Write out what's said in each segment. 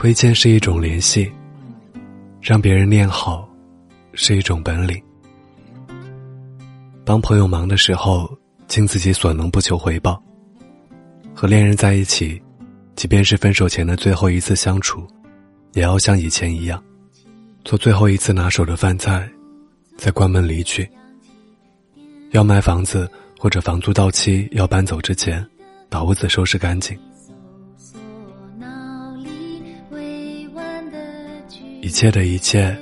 亏欠是一种联系，让别人念好是一种本领。帮朋友忙的时候，尽自己所能，不求回报。和恋人在一起，即便是分手前的最后一次相处，也要像以前一样，做最后一次拿手的饭菜，再关门离去。要卖房子或者房租到期要搬走之前，把屋子收拾干净。一切的一切，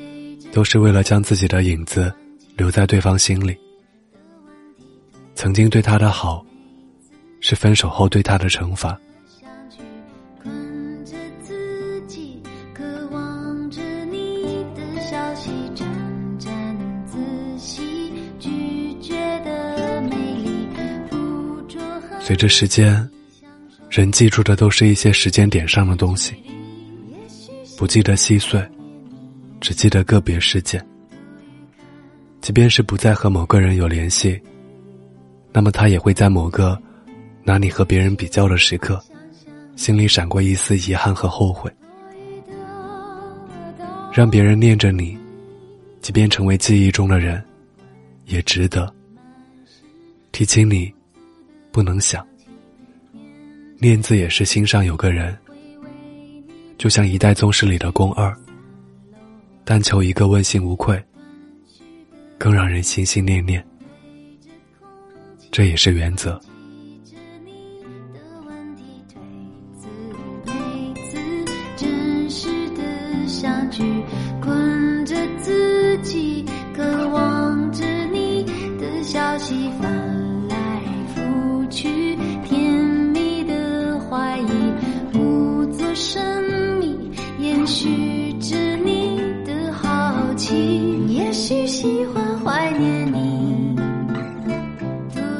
都是为了将自己的影子留在对方心里。曾经对他的好。是分手后对他的惩罚。随着时间，人记住的都是一些时间点上的东西，不记得细碎，只记得个别事件。即便是不再和某个人有联系，那么他也会在某个。拿你和别人比较的时刻，心里闪过一丝遗憾和后悔。让别人念着你，即便成为记忆中的人，也值得。提起你，不能想。念字也是心上有个人，就像一代宗师里的宫二，但求一个问心无愧，更让人心心念念。这也是原则。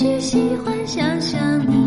只喜欢想象你